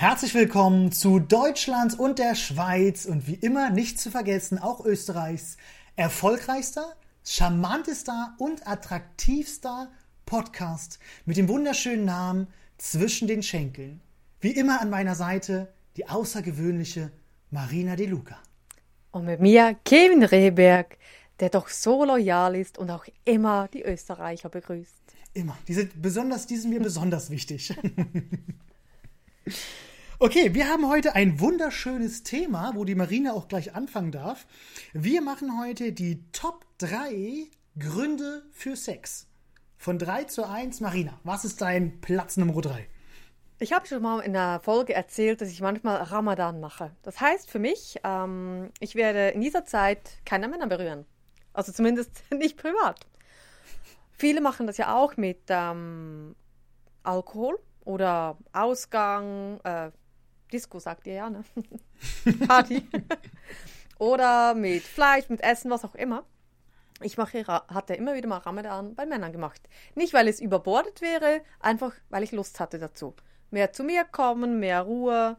Herzlich willkommen zu Deutschlands und der Schweiz und wie immer nicht zu vergessen auch Österreichs erfolgreichster, charmantester und attraktivster Podcast mit dem wunderschönen Namen Zwischen den Schenkeln. Wie immer an meiner Seite die außergewöhnliche Marina De Luca. Und mit mir Kevin Rehberg, der doch so loyal ist und auch immer die Österreicher begrüßt. Immer. Die sind besonders, die sind mir besonders wichtig. Okay, wir haben heute ein wunderschönes Thema, wo die Marina auch gleich anfangen darf. Wir machen heute die Top 3 Gründe für Sex. Von 3 zu 1, Marina, was ist dein Platz Nummer 3? Ich habe schon mal in der Folge erzählt, dass ich manchmal Ramadan mache. Das heißt für mich, ähm, ich werde in dieser Zeit keine Männer berühren. Also zumindest nicht privat. Viele machen das ja auch mit ähm, Alkohol oder Ausgang, äh, Disco sagt ihr ja, ne? Party. Oder mit Fleisch, mit Essen, was auch immer. Ich mache, hatte immer wieder mal Ramadan bei Männern gemacht. Nicht, weil es überbordet wäre, einfach, weil ich Lust hatte dazu. Mehr zu mir kommen, mehr Ruhe.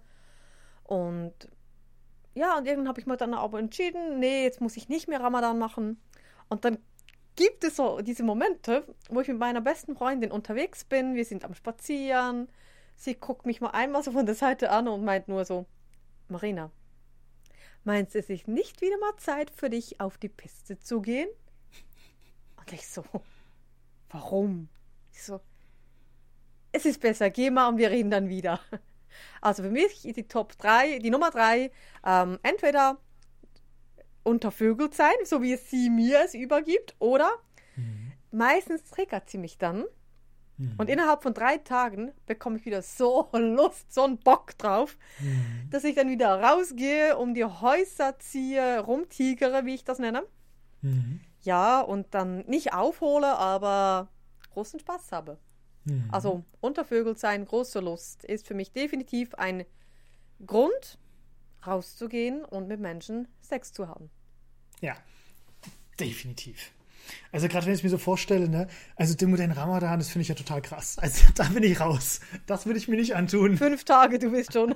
Und ja, und irgendwann habe ich mir dann aber entschieden, nee, jetzt muss ich nicht mehr Ramadan machen. Und dann gibt es so diese Momente, wo ich mit meiner besten Freundin unterwegs bin. Wir sind am Spazieren Sie guckt mich mal einmal so von der Seite an und meint nur so, Marina, meinst du es ist nicht wieder mal Zeit für dich, auf die Piste zu gehen? Und ich so, warum? Ich so, es ist besser, geh mal und wir reden dann wieder. Also für mich ist die Top 3, die Nummer 3, ähm, entweder untervögelt sein, so wie es sie mir es übergibt, oder mhm. meistens triggert sie mich dann und mhm. innerhalb von drei Tagen bekomme ich wieder so Lust, so einen Bock drauf, mhm. dass ich dann wieder rausgehe, um die Häuser ziehe, rumtigere, wie ich das nenne. Mhm. Ja, und dann nicht aufhole, aber großen Spaß habe. Mhm. Also untervögelt sein, große Lust ist für mich definitiv ein Grund, rauszugehen und mit Menschen Sex zu haben. Ja, definitiv. Also gerade wenn ich mir so vorstelle, ne, also den modernen Ramadan, das finde ich ja total krass. Also da bin ich raus. Das würde ich mir nicht antun. Fünf Tage, du bist schon.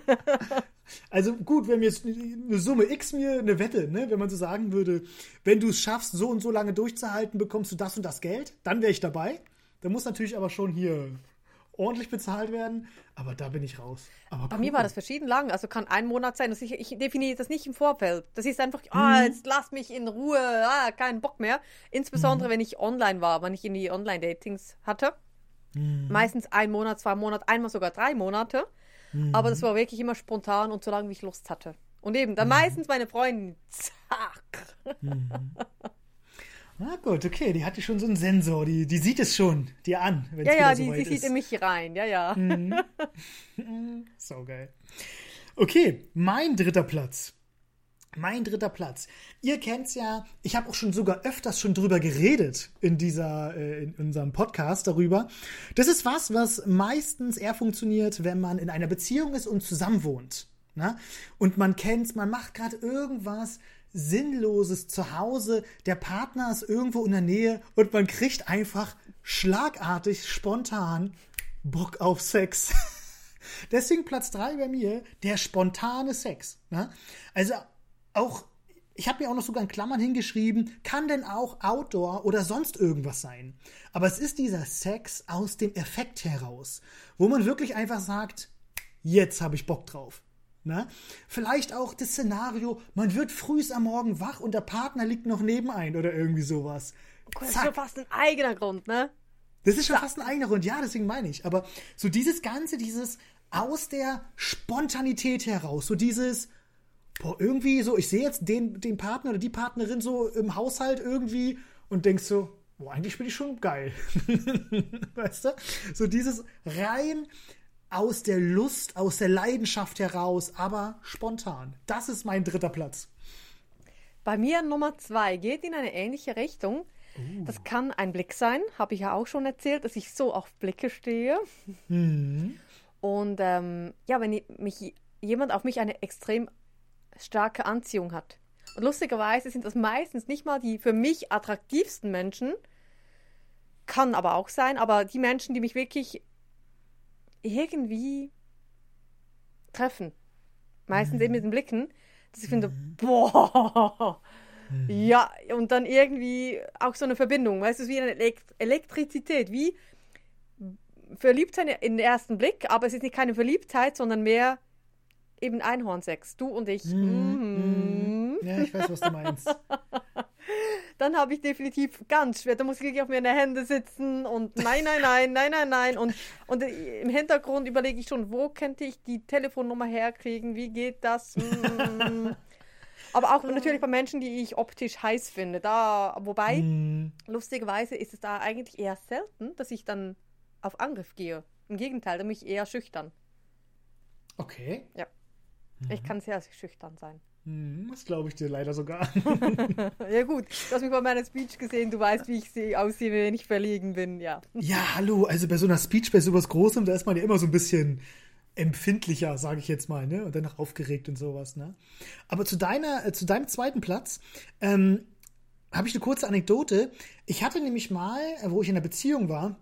also gut, wenn mir jetzt eine Summe X mir eine Wette, ne, wenn man so sagen würde, wenn du es schaffst, so und so lange durchzuhalten, bekommst du das und das Geld, dann wäre ich dabei. Da muss natürlich aber schon hier ordentlich bezahlt werden, aber da bin ich raus. Aber Bei mir war das verschieden lang. Also kann ein Monat sein. Ich, ich definiere das nicht im Vorfeld. Das ist einfach, ah, mhm. jetzt lass mich in Ruhe, ah, keinen Bock mehr. Insbesondere, mhm. wenn ich online war, wenn ich in die Online-Datings hatte. Mhm. Meistens ein Monat, zwei Monate, einmal sogar drei Monate. Mhm. Aber das war wirklich immer spontan und so lange, wie ich Lust hatte. Und eben, dann mhm. meistens meine Freundin, zack. Na gut, okay, die hatte schon so einen Sensor, die, die sieht es schon dir an. Ja, ja, die, die sieht in mich rein, ja, ja. Mhm. so geil. Okay, mein dritter Platz. Mein dritter Platz. Ihr kennt's ja, ich habe auch schon sogar öfters schon drüber geredet in dieser, äh, in unserem Podcast darüber. Das ist was, was meistens eher funktioniert, wenn man in einer Beziehung ist und zusammen wohnt. Na? Und man kennt's, man macht gerade irgendwas, Sinnloses zu Hause, der Partner ist irgendwo in der Nähe und man kriegt einfach schlagartig, spontan Bock auf Sex. Deswegen Platz 3 bei mir, der spontane Sex. Ne? Also auch, ich habe mir auch noch sogar in Klammern hingeschrieben, kann denn auch Outdoor oder sonst irgendwas sein. Aber es ist dieser Sex aus dem Effekt heraus, wo man wirklich einfach sagt, jetzt habe ich Bock drauf. Ne? Vielleicht auch das Szenario, man wird frühs am Morgen wach und der Partner liegt noch nebenein oder irgendwie sowas. Das ist schon fast ein eigener Grund, ne? Das ist schon fast ein eigener Grund, ja, deswegen meine ich. Aber so dieses Ganze, dieses aus der Spontanität heraus, so dieses, boah, irgendwie so, ich sehe jetzt den, den Partner oder die Partnerin so im Haushalt irgendwie und denkst so, boah, eigentlich bin ich schon geil. weißt du? So dieses rein aus der Lust, aus der Leidenschaft heraus, aber spontan. Das ist mein dritter Platz. Bei mir Nummer zwei geht in eine ähnliche Richtung. Uh. Das kann ein Blick sein, habe ich ja auch schon erzählt, dass ich so auf Blicke stehe. Mhm. Und ähm, ja, wenn mich jemand auf mich eine extrem starke Anziehung hat. Und lustigerweise sind das meistens nicht mal die für mich attraktivsten Menschen, kann aber auch sein, aber die Menschen, die mich wirklich irgendwie treffen. Meistens eben mit den Blicken, dass ich finde, boah, ja, und dann irgendwie auch so eine Verbindung, weißt du, wie eine Elekt Elektrizität, wie Verliebtheit in den ersten Blick, aber es ist nicht keine Verliebtheit, sondern mehr eben Einhornsex, du und ich. Mhm. Ja, ich weiß, was du meinst. Dann habe ich definitiv ganz schwer, da muss ich wirklich auf meine Hände sitzen und nein, nein, nein, nein, nein, nein. Und, und im Hintergrund überlege ich schon, wo könnte ich die Telefonnummer herkriegen, wie geht das? Mm. Aber auch natürlich bei Menschen, die ich optisch heiß finde. Da, wobei, Mhm. lustigerweise ist es da eigentlich eher selten, dass ich dann auf Angriff gehe. Im Gegenteil, da bin ich eher schüchtern. Okay. Ja. Ich kann sehr schüchtern sein. Hm, Das glaube ich dir leider sogar. Ja gut, du hast mich bei meiner Speech gesehen, du weißt, wie ich sie aussehe, wenn ich verlegen bin, ja. Ja, hallo, also bei so einer Speech, bei sowas Großem, da ist man ja immer so ein bisschen empfindlicher, sage ich jetzt mal, ne? Und dann auch aufgeregt und sowas, ne? Aber zu deiner, äh, zu deinem zweiten Platz, ähm, habe ich eine kurze Anekdote. Ich hatte nämlich mal, äh, wo ich in einer Beziehung war,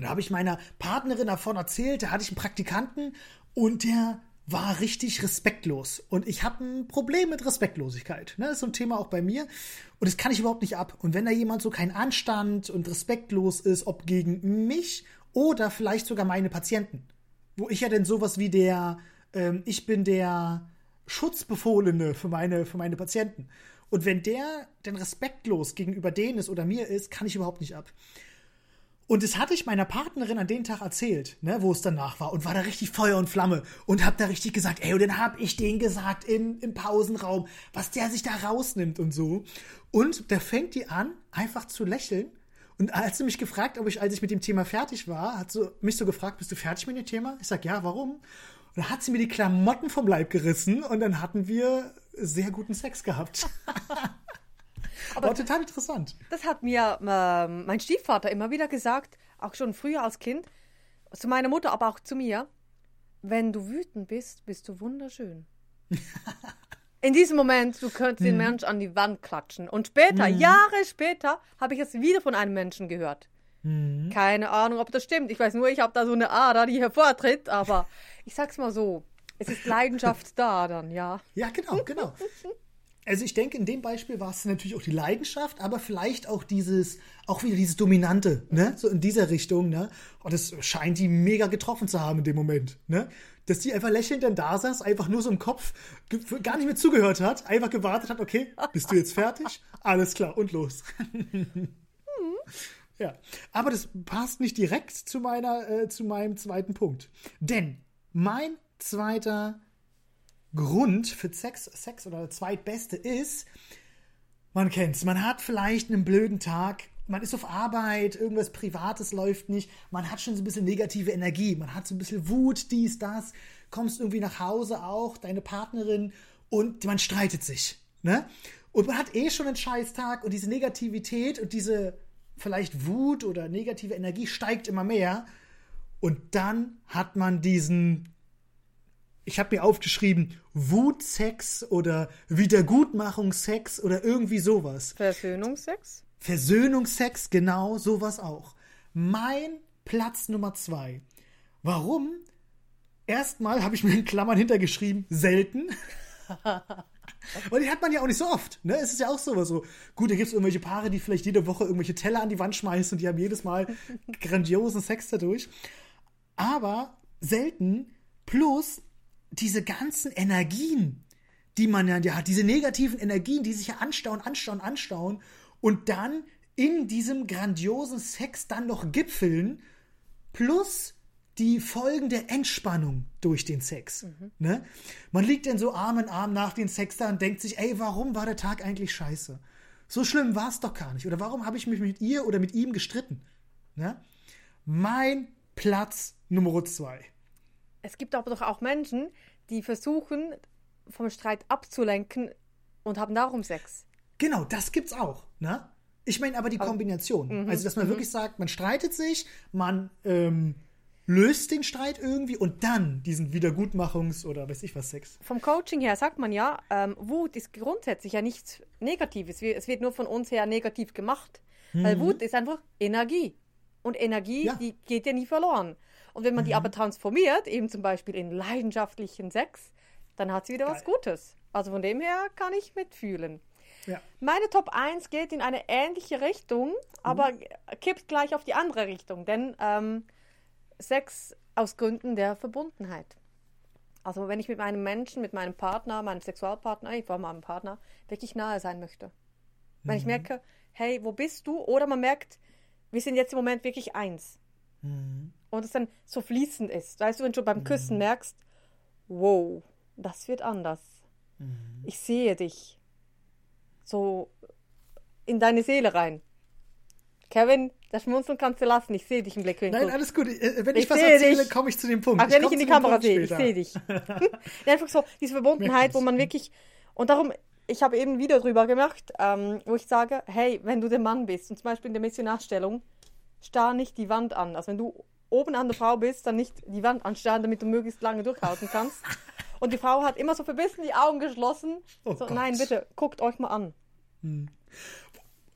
da habe ich meiner Partnerin davon erzählt, da hatte ich einen Praktikanten und der war richtig respektlos. Und ich habe ein Problem mit Respektlosigkeit. Ne? Das ist so ein Thema auch bei mir. Und das kann ich überhaupt nicht ab. Und wenn da jemand so kein Anstand und respektlos ist, ob gegen mich oder vielleicht sogar meine Patienten, wo ich ja denn sowas wie der, ähm, ich bin der Schutzbefohlene für meine, für meine Patienten. Und wenn der denn respektlos gegenüber denen ist oder mir ist, kann ich überhaupt nicht ab. Und das hatte ich meiner Partnerin an den Tag erzählt, ne, wo es danach war und war da richtig Feuer und Flamme und hab da richtig gesagt, ey, und dann hab ich denen gesagt im, im Pausenraum, was der sich da rausnimmt und so. Und da fängt die an, einfach zu lächeln. Und als sie mich gefragt, ob ich, als ich mit dem Thema fertig war, hat sie mich so gefragt, bist du fertig mit dem Thema? Ich sag, ja, warum? Und dann hat sie mir die Klamotten vom Leib gerissen und dann hatten wir sehr guten Sex gehabt. Aber war total interessant. Das hat mir ähm, mein Stiefvater immer wieder gesagt, auch schon früher als Kind, zu meiner Mutter, aber auch zu mir. Wenn du wütend bist, bist du wunderschön. In diesem Moment, du könntest den Mensch an die Wand klatschen. Und später, Jahre später, habe ich es wieder von einem Menschen gehört. Keine Ahnung, ob das stimmt. Ich weiß nur, ich habe da so eine Ader, die hervortritt, aber ich sag's mal so. Es ist Leidenschaft da dann, ja. Ja, genau, genau. Also ich denke, in dem Beispiel war es natürlich auch die Leidenschaft, aber vielleicht auch dieses, auch wieder dieses Dominante, ne? So in dieser Richtung, ne? Und das scheint die mega getroffen zu haben in dem Moment, ne? Dass die einfach lächelnd dann da saß, einfach nur so im Kopf, gar nicht mehr zugehört hat, einfach gewartet hat, okay, bist du jetzt fertig? Alles klar, und los. Ja, aber das passt nicht direkt zu meiner, äh, zu meinem zweiten Punkt. Denn mein zweiter Grund für Sex, Sex oder zweitbeste ist, man kennt's, man hat vielleicht einen blöden Tag, man ist auf Arbeit, irgendwas Privates läuft nicht, man hat schon so ein bisschen negative Energie, man hat so ein bisschen Wut, dies, das, kommst irgendwie nach Hause auch, deine Partnerin und man streitet sich, ne? Und man hat eh schon einen Scheißtag und diese Negativität und diese vielleicht Wut oder negative Energie steigt immer mehr. Und dann hat man diesen ich habe mir aufgeschrieben, Wutsex oder Wiedergutmachungssex oder irgendwie sowas. Versöhnungsex? Versöhnungsex, genau sowas auch. Mein Platz Nummer zwei. Warum? Erstmal habe ich mir in Klammern hintergeschrieben, selten. Und die hat man ja auch nicht so oft. Ne? Es ist ja auch sowas so. Gut, da gibt es irgendwelche Paare, die vielleicht jede Woche irgendwelche Teller an die Wand schmeißen und die haben jedes Mal grandiosen Sex dadurch. Aber selten. Plus diese ganzen Energien, die man ja hat, diese negativen Energien, die sich ja anstauen, anstauen, anstauen und dann in diesem grandiosen Sex dann noch gipfeln, plus die Folgen der Entspannung durch den Sex. Ne? Man liegt dann so Arm in Arm nach dem Sex da und denkt sich, ey, warum war der Tag eigentlich scheiße? So schlimm war es doch gar nicht. Oder warum habe ich mich mit ihr oder mit ihm gestritten? Ne? Mein Platz Nummer zwei. Es gibt aber doch auch Menschen, die versuchen, vom Streit abzulenken und haben darum Sex. Genau, das gibt's auch. Ne? Ich meine aber die Kombination. Also, dass man wirklich sagt, man streitet sich, man ähm, löst den Streit irgendwie und dann diesen Wiedergutmachungs- oder weiß ich was Sex. Vom Coaching her sagt man ja, ähm, Wut ist grundsätzlich ja nichts Negatives. Es wird nur von uns her negativ gemacht. Weil Wut ist einfach Energie. Und Energie, Ja. die geht ja nie verloren. Und wenn man die aber transformiert, eben zum Beispiel in leidenschaftlichen Sex, dann hat sie wieder was Gutes. Also von dem her kann ich mitfühlen. Ja. Meine Top 1 geht in eine ähnliche Richtung, aber kippt gleich auf die andere Richtung. Denn ähm, Sex aus Gründen der Verbundenheit. Also wenn ich mit meinem Menschen, mit meinem Partner, meinem Sexualpartner, ich war meinem Partner, wirklich nahe sein möchte. Wenn ich merke, hey, wo bist du? Oder man merkt, wir sind jetzt im Moment wirklich eins. Und es dann so fließend ist. Weißt du, wenn du beim Küssen merkst, wow, das wird anders. Ich sehe dich. So in deine Seele rein. Kevin, das Schmunzeln kannst du lassen. Ich sehe dich im Blickwinkel. Nein, alles gut. Äh, Wenn ich, Ich was erzähle, komme ich zu dem Punkt. Ach, wenn ich komm in die Kamera sehe, ich sehe dich. Einfach so, diese Verbundenheit, wo man wirklich. Und darum, ich habe eben ein Video drüber gemacht, ähm, wo ich sage, hey, wenn du der Mann bist und zum Beispiel in der Missionarstellung, starr nicht die Wand an. Also wenn du oben an der Frau bist, dann nicht die Wand anstarren, damit du möglichst lange durchhalten kannst. Und die Frau hat immer so verbissen die Augen geschlossen. Oh so, nein, bitte, guckt euch mal an.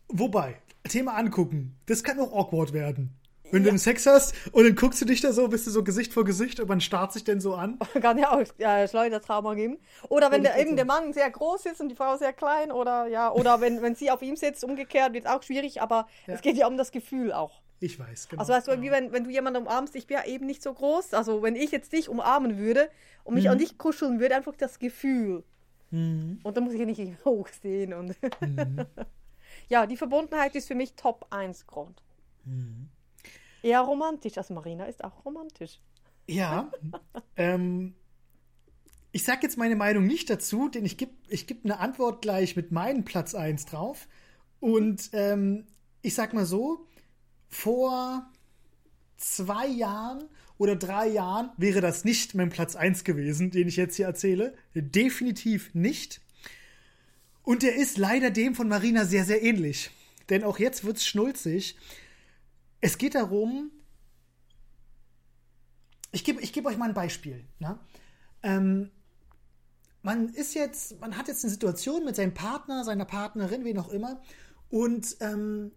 Wobei, Thema angucken, das kann auch awkward werden. Wenn du einen Sex hast und dann guckst du dich da so, bist du so Gesicht vor Gesicht und man starrt sich denn so an. Kann ja auch äh, Schleudertrauma geben. Oder wenn der, eben der Mann sehr groß ist und die Frau sehr klein. Oder ja, oder wenn, wenn sie auf ihm sitzt, umgekehrt, wird es auch schwierig. Aber es geht ja um das Gefühl auch. Ich weiß, genau. Also weißt du, wie wenn, wenn du jemanden umarmst, ich bin ja eben nicht so groß. Also wenn ich jetzt dich umarmen würde und mich an dich kuscheln würde, einfach das Gefühl. Und dann muss ich ja nicht hochsehen. Und ja, die Verbundenheit ist für mich Top 1 Grund. Eher romantisch. Also Marina ist auch romantisch. Ja. ähm, ich sag jetzt meine Meinung nicht dazu, denn ich gebe ich geb eine Antwort gleich mit meinem Platz 1 drauf. Und ähm, ich sag mal so, vor zwei Jahren oder drei Jahren wäre das nicht mein Platz 1 gewesen, den ich jetzt hier erzähle. Definitiv nicht. Und der ist leider dem von Marina sehr, sehr ähnlich. Denn auch jetzt wird's schnulzig. Es geht darum, ich gebe ich geb euch mal ein Beispiel. Ne? Ähm, man ist jetzt, man hat jetzt eine Situation mit seinem Partner, seiner Partnerin, wen auch immer, und ähm,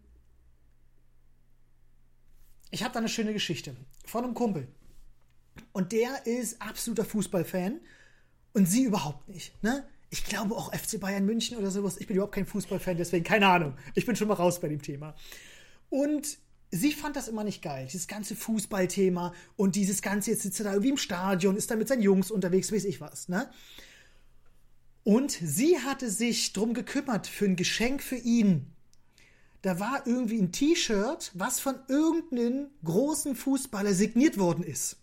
ich habe da eine schöne Geschichte von einem Kumpel. Und der ist absoluter Fußballfan und sie überhaupt nicht. Ne? Ich glaube auch FC Bayern München oder sowas. Ich bin überhaupt kein Fußballfan, deswegen keine Ahnung. Ich bin schon mal raus bei dem Thema. Und sie fand das immer nicht geil, dieses ganze Fußballthema und dieses ganze, jetzt sitzt er da irgendwie im Stadion, ist da mit seinen Jungs unterwegs, weiß ich was, ne? Und sie hatte sich drum gekümmert für ein Geschenk für ihn. Da war irgendwie ein T-Shirt, was von irgendeinem großen Fußballer signiert worden ist.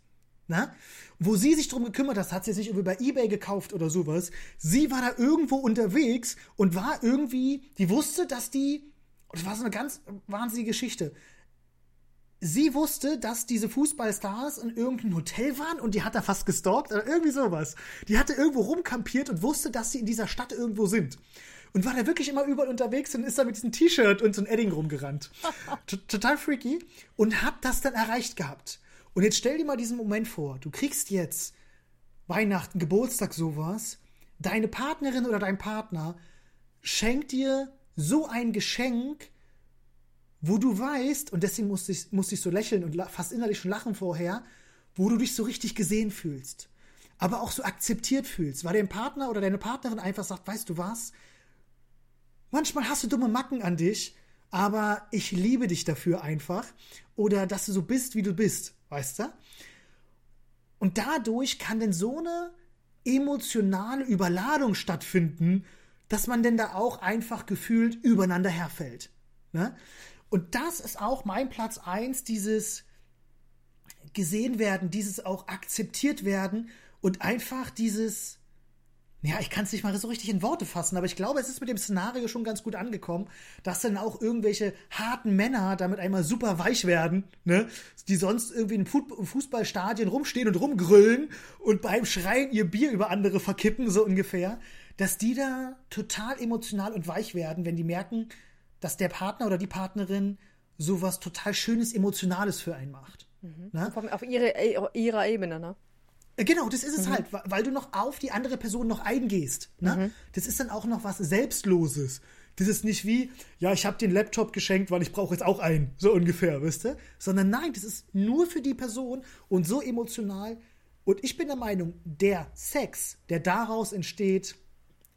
Na? Wo sie sich drum gekümmert hat, hat sie sich irgendwie bei Ebay gekauft oder sowas. Sie war da irgendwo unterwegs und war irgendwie, die wusste, dass die, das war so eine ganz wahnsinnige Geschichte. Sie wusste, dass diese Fußballstars in irgendeinem Hotel waren und die hat da fast gestalkt oder irgendwie sowas. Die hatte irgendwo rumkampiert und wusste, dass sie in dieser Stadt irgendwo sind. Und war da wirklich immer überall unterwegs und ist da mit diesem T-Shirt und so einem Edding rumgerannt. Total freaky. Und hat das dann erreicht gehabt. Und jetzt stell dir mal diesen Moment vor. Du kriegst jetzt Weihnachten, Geburtstag, sowas. Deine Partnerin oder dein Partner schenkt dir so ein Geschenk, wo du weißt, und deswegen musste ich, musste ich so lächeln und fast innerlich schon lachen vorher, wo du dich so richtig gesehen fühlst. Aber auch so akzeptiert fühlst, weil dein Partner oder deine Partnerin einfach sagt, weißt du was? Manchmal hast du dumme Macken an dich, aber ich liebe dich dafür einfach. Oder dass du so bist, wie du bist, weißt du? Und dadurch kann denn so eine emotionale Überladung stattfinden, dass man denn da auch einfach gefühlt übereinander herfällt. Ne? Und das ist auch mein Platz eins dieses gesehen werden, dieses auch akzeptiert werden und einfach dieses, ja, ich kann es nicht mal so richtig in Worte fassen, aber ich glaube, es ist mit dem Szenario schon ganz gut angekommen, dass dann auch irgendwelche harten Männer damit einmal super weich werden, ne, die sonst irgendwie in Fu- Fußballstadien rumstehen und rumgrüllen und beim Schreien ihr Bier über andere verkippen, so ungefähr, dass die da total emotional und weich werden, wenn die merken, dass der Partner oder die Partnerin sowas total Schönes, Emotionales für einen macht. Ne? Auf, auf ihre, ihrer Ebene, ne? Genau, das ist es halt, wa- weil du noch auf die andere Person noch eingehst. Ne? Das ist dann auch noch was Selbstloses. Das ist nicht wie, ja, ich habe den Laptop geschenkt, weil ich brauche jetzt auch einen, so ungefähr, wisst ihr? Sondern nein, das ist nur für die Person und so emotional. Und ich bin der Meinung, der Sex, der daraus entsteht,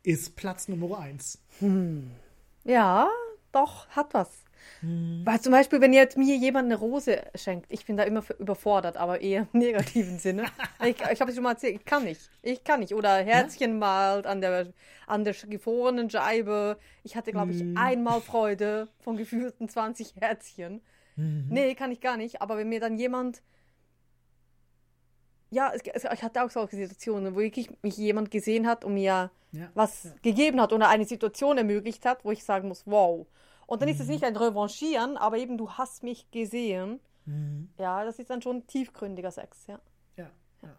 ist Platz Nummer eins. Ja, doch, hat was. Hm. Weil zum Beispiel, wenn jetzt mir jemand eine Rose schenkt, ich bin da immer überfordert, aber eher im negativen Sinne. Ich, ich habe es schon mal erzählt, ich kann nicht. Ich kann nicht. Oder Herzchen malt an der, an der gefrorenen Scheibe. Ich hatte, glaube Hm. ich, einmal Freude von gefühlten 20 Herzchen. Mhm. Nee, kann ich gar nicht. Aber wenn mir dann jemand. Ja, es, es, ich hatte auch solche Situationen, wo wirklich mich jemand gesehen hat und mir Ja. was Ja. gegeben hat oder eine Situation ermöglicht hat, wo ich sagen muss, wow. Und dann ist es Mhm. nicht ein Revanchieren, aber eben du hast mich gesehen. Mhm. Ja, das ist dann schon tiefgründiger Sex, ja. Ja, ja.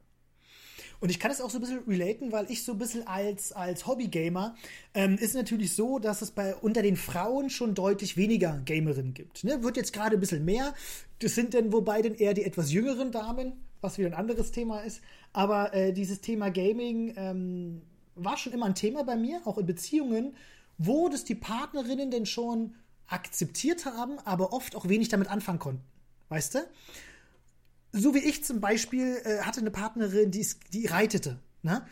Und ich kann es auch so ein bisschen relaten, weil ich so ein bisschen als, als Hobbygamer ähm, ist natürlich so, dass es bei unter den Frauen schon deutlich weniger Gamerinnen gibt. Ne? Wird jetzt gerade ein bisschen mehr. Das sind dann wobei dann eher die etwas jüngeren Damen, was wieder ein anderes Thema ist. Aber äh, dieses Thema Gaming ähm, war schon immer ein Thema bei mir, auch in Beziehungen, wo das die Partnerinnen denn schon akzeptiert haben, aber oft auch wenig damit anfangen konnten. Weißt du? so wie ich zum Beispiel äh, hatte eine Partnerin, die, die reitete. Ne?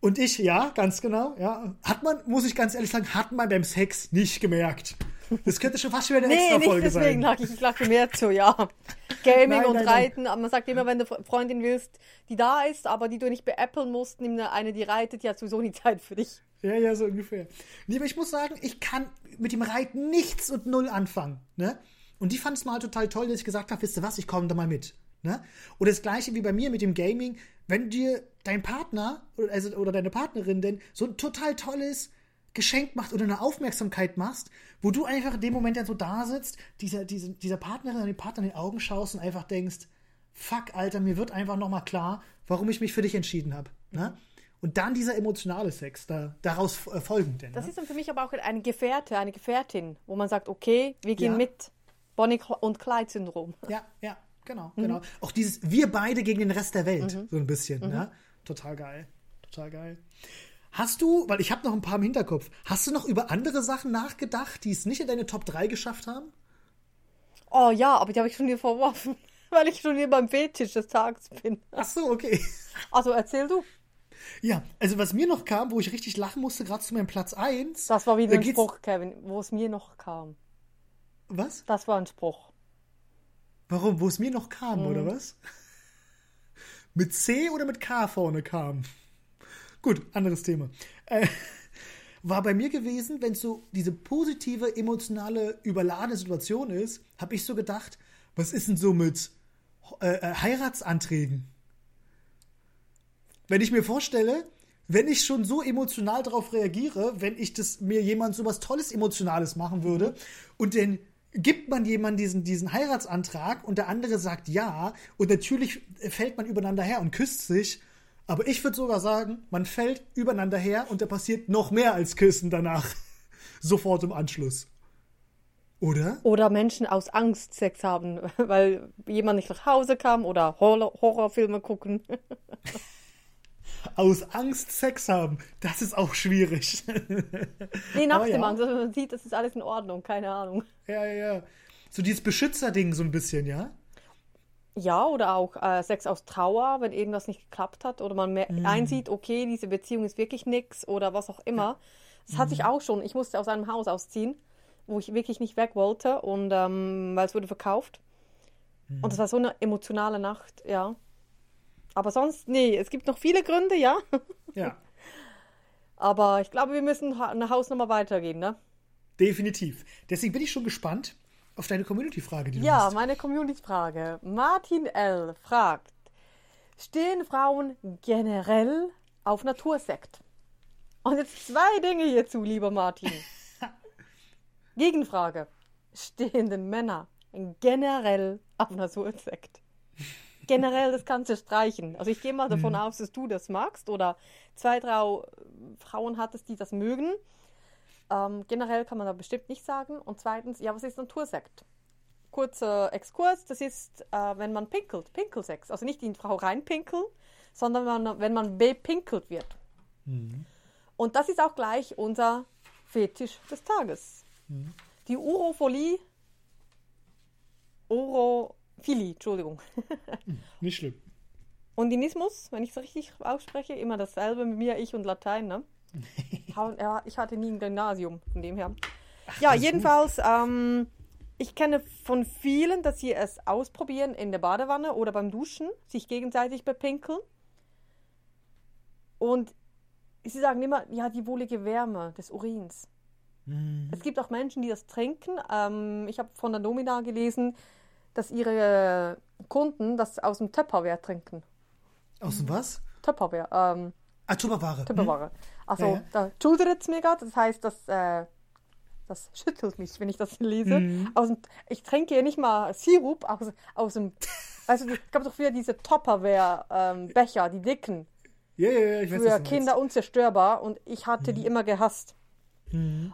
Und ich, ja, ganz genau, ja. Hat man, muss ich ganz ehrlich sagen, hat man beim Sex nicht gemerkt. Das könnte schon fast wieder eine Nee, extra nicht Folge deswegen sein. lag ich, ich lag mehr zu, ja. Gaming Nein, und nein. Reiten, aber man sagt immer, wenn du Fre- Freundin willst, die da ist, aber die du nicht beäppeln musst, nimm eine, eine, die reitet, die hat sowieso nie Zeit für dich. Ja, ja, so ungefähr. Nee, aber ich muss sagen, ich kann mit dem Reiten nichts und null anfangen. Ne? Und die fand es mal total toll, dass ich gesagt habe, wisst ihr was, ich komme da mal mit. Ne? Und das gleiche wie bei mir mit dem Gaming, wenn dir dein Partner oder, also, oder deine Partnerin denn so ein total tolles Geschenk macht oder eine Aufmerksamkeit machst, wo du einfach in dem Moment dann so da sitzt, dieser, diese, dieser Partnerin oder dem Partner in die Augen schaust und einfach denkst, fuck, Alter, mir wird einfach nochmal klar, warum ich mich für dich entschieden habe. Ne? Und dann dieser emotionale Sex, da, daraus äh, folgend. Denn, Das ne? ist dann für mich aber auch eine Gefährte, eine Gefährtin, wo man sagt, okay, wir gehen Ja. mit. Bonnie und Clyde-Syndrom. Ja, ja, genau, Mhm. genau. Auch dieses Wir beide gegen den Rest der Welt, so ein bisschen, ne? Total geil. Total geil. Hast du, weil ich habe noch ein paar im Hinterkopf, hast du noch über andere Sachen nachgedacht, die es nicht in deine Top 3 geschafft haben? Oh ja, aber die habe ich schon dir verworfen, weil ich schon hier beim Fetisch des Tages bin. Ach so, okay. Also erzähl du. Ja, also was mir noch kam, wo ich richtig lachen musste, gerade zu meinem Platz 1. Das war wieder ein Spruch, Kevin, wo es mir noch kam. Was? Das war ein Spruch. Warum? Wo es mir noch kam, Mhm. oder was? Mit C oder mit K vorne kam? Gut, anderes Thema. Äh, war bei mir gewesen, wenn es so diese positive, emotionale, überladene Situation ist, habe ich so gedacht, was ist denn so mit äh, äh, Heiratsanträgen? Wenn ich mir vorstelle, wenn ich schon so emotional darauf reagiere, wenn ich das mir jemand so was Tolles Emotionales machen würde und dann gibt man jemandem diesen, diesen Heiratsantrag und der andere sagt ja und natürlich fällt man übereinander her und küsst sich, aber ich würde sogar sagen, man fällt übereinander her und da passiert noch mehr als Küssen danach. Sofort im Anschluss. Oder? Oder Menschen aus Angst Sex haben, weil jemand nicht nach Hause kam oder Horror Horrorfilme gucken. Aus Angst Sex haben, das ist auch schwierig. Nee, nach Aber dem ja. Angst. Also man sieht, das ist alles in Ordnung, keine Ahnung. ja, ja, ja. So dieses Beschützerding so ein bisschen, ja? Ja, oder auch äh, Sex aus Trauer, wenn irgendwas nicht geklappt hat oder man Mhm. einsieht, okay, diese Beziehung ist wirklich nix oder was auch immer. Das hatte Mhm. ich auch schon. Ich musste aus einem Haus ausziehen, wo ich wirklich nicht weg wollte und ähm, weil es wurde verkauft. Mhm. Und es war so eine emotionale Nacht, ja. Aber sonst, nee, es gibt noch viele Gründe, ja. Ja, Aber ich glaube, wir müssen ha- eine Hausnummer weitergehen, ne? definitiv. Deswegen bin ich schon gespannt auf deine Community-Frage, die du Ja, hast. meine Community-Frage. Martin L. fragt: Stehen Frauen generell auf Natursekt? Und jetzt zwei Dinge hierzu, lieber Martin. Gegenfrage: Stehen denn Männer generell auf Natursekt? Generell das kannst du streichen. Also ich gehe mal davon aus, dass du das magst oder zwei, drei Frauen hattest, die das mögen. Ähm, generell kann man da bestimmt nicht sagen. Und zweitens, ja, was ist Natursekt? Kurzer Exkurs, das ist, äh, wenn man pinkelt, Pinkelsex. Also nicht die Frau reinpinkeln, sondern wenn man, wenn man bepinkelt wird. Und das ist auch gleich unser Fetisch des Tages. Die Urophilie. Urophilie, Entschuldigung. Nicht schlimm. Undinismus, wenn ich es richtig ausspreche, immer dasselbe mit mir, ich und Latein, ne? Ja, ich hatte nie ein Gymnasium, von dem her. ja, alles gut. jedenfalls, ähm, ich kenne von vielen, dass sie es ausprobieren in der Badewanne oder beim Duschen, sich gegenseitig bepinkeln. Und sie sagen immer, ja, die wohlige Wärme des Urins. Mhm. Es gibt auch Menschen, die das trinken. Ähm, ich habe von der Domina gelesen, dass ihre Kunden das aus dem Tupperware trinken. Aus dem was? Tupperware, ähm, Ah, Tupperware. Tupperware. Also, Ja, ja. da schudert es mir gerade. Das heißt, das, äh, das schüttelt mich, wenn ich das lese. Mhm. Aus dem, ich trinke ja nicht mal Sirup aus, aus dem. Weißt du, es gab doch früher diese Tupperware-Becher, die dicken, Ja, ja, ja, ich weiß für Kinder unzerstörbar. Und ich hatte Mhm. die immer gehasst.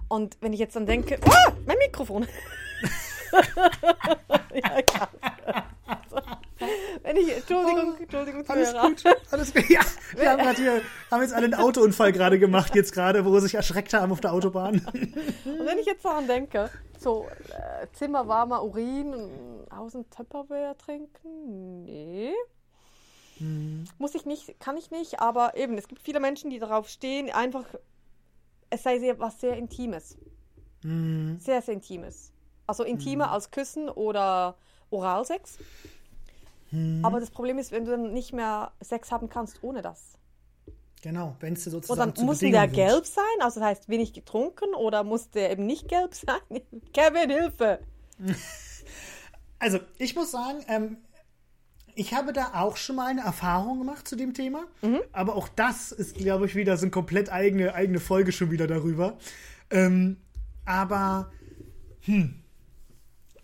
Und wenn ich jetzt dann denke, oh, mein Mikrofon. ja. Also, wenn ich, Entschuldigung, Entschuldigung, Alles Zuhörer. gut, alles gut. Ja, wir haben, grad hier, haben jetzt alle einen Autounfall gerade gemacht, jetzt gerade, wo sie sich erschreckt haben auf der Autobahn. Und wenn ich jetzt daran denke, so äh, zimmerwarmer Urin aus dem Tupperware trinken, nee. Muss ich nicht, kann ich nicht, aber eben, es gibt viele Menschen, die darauf stehen, einfach, es sei sehr, was sehr Intimes. Sehr, sehr Intimes. Also intimer als Küssen oder Oralsex. Aber das Problem ist, wenn du dann nicht mehr Sex haben kannst ohne das. Genau, wenn es Und sozusagen dann zu muss der wird. gelb sein, also das heißt wenig getrunken, oder muss der eben nicht gelb sein? Kevin, Hilfe! Also, ich muss sagen, ähm, ich habe da auch schon mal eine Erfahrung gemacht zu dem Thema. Mhm. Aber auch das ist, glaube ich, wieder so eine komplett eigene, eigene Folge schon wieder darüber. Ähm, aber, hm.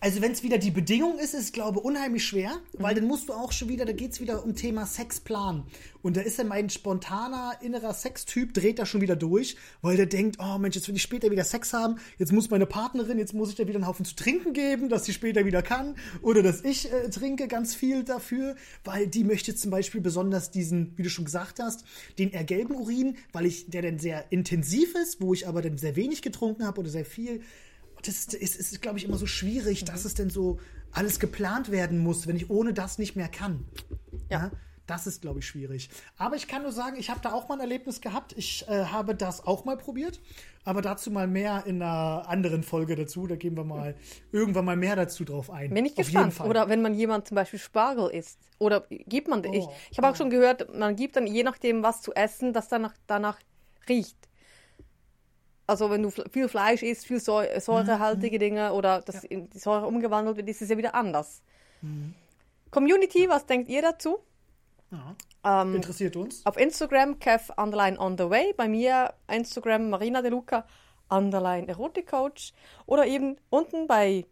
Also, wenn es wieder die Bedingung ist, ist glaube ich, unheimlich schwer, weil dann musst du auch schon wieder, da geht es wieder um Thema Sexplan. Und da ist ja mein spontaner innerer Sextyp, dreht da schon wieder durch, weil der denkt, oh Mensch, jetzt will ich später wieder Sex haben, jetzt muss meine Partnerin, jetzt muss ich da wieder einen Haufen zu trinken geben, dass sie später wieder kann. Oder dass ich äh, trinke ganz viel dafür, weil die möchte zum Beispiel besonders diesen, wie du schon gesagt hast, den eher gelben Urin, weil ich, der dann sehr intensiv ist, wo ich aber dann sehr wenig getrunken habe oder sehr viel das ist, ist, ist glaube ich, immer so schwierig, dass es denn so alles geplant werden muss, wenn ich ohne das nicht mehr kann. Ja. das ist, glaube ich, schwierig. Aber ich kann nur sagen, ich habe da auch mal ein Erlebnis gehabt. Ich äh, habe das auch mal probiert. Aber dazu mal mehr in einer anderen Folge dazu. Da gehen wir mal irgendwann mal mehr dazu drauf ein. Bin ich Auf gespannt. Oder wenn man jemand zum Beispiel Spargel isst. Oder gibt man, ich, Oh, ich habe auch schon gehört, man gibt dann je nachdem was zu essen, das danach, danach riecht. Also wenn du viel Fleisch isst, viel Mhm, säurehaltige Dinge oder das in die Säure umgewandelt wird, ist es ja wieder anders. Mhm. Community, was denkt ihr dazu? Ja. Ähm, Interessiert uns. auf Instagram Kev underline on the way, bei mir Instagram Marina De Luca underline Erotikcoach oder eben unten bei,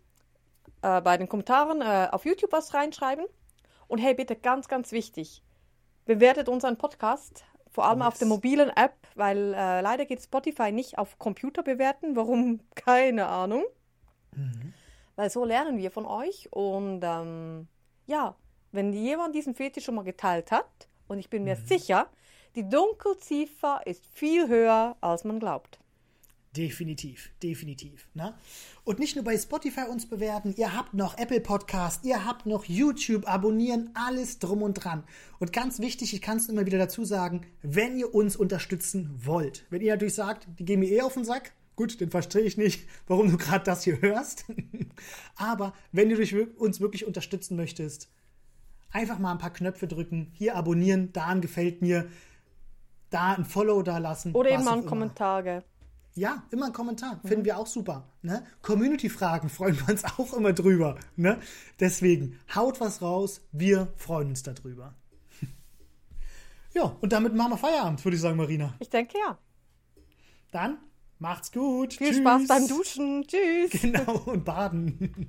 äh, bei den Kommentaren äh, auf YouTube was reinschreiben. Und hey, bitte ganz, ganz wichtig, bewertet unseren Podcast, vor allem auf der mobilen App, weil äh, leider geht Spotify nicht auf Computer bewerten. Warum? Keine Ahnung. Weil so lernen wir von euch. Und ähm, ja, wenn jemand diesen Fetisch schon mal geteilt hat, und ich bin mir sicher, die Dunkelziffer ist viel höher, als man glaubt. Definitiv, definitiv. Ne? Und nicht nur bei Spotify uns bewerten, ihr habt noch Apple Podcast, ihr habt noch YouTube, abonnieren, alles drum und dran. Und ganz wichtig, ich kann es immer wieder dazu sagen, wenn ihr uns unterstützen wollt, wenn ihr natürlich sagt, die gehen mir eh auf den Sack, gut, dann verstehe ich nicht, warum du gerade das hier hörst. Aber wenn du uns wirklich unterstützen möchtest, einfach mal ein paar Knöpfe drücken, hier abonnieren, da ein gefällt mir, da ein Follow da lassen. Oder eben mal einen. Kommentar. gell? Ja, immer ein Kommentar. Finden wir auch super. Ne? Community-Fragen freuen wir uns auch immer drüber. Ne? Deswegen, haut was raus. Wir freuen uns darüber. ja, und damit machen wir Feierabend, würde ich sagen, Marina. Ich denke ja. Dann macht's gut. Viel Tschüss. Spaß beim Duschen. Tschüss. Genau, und baden.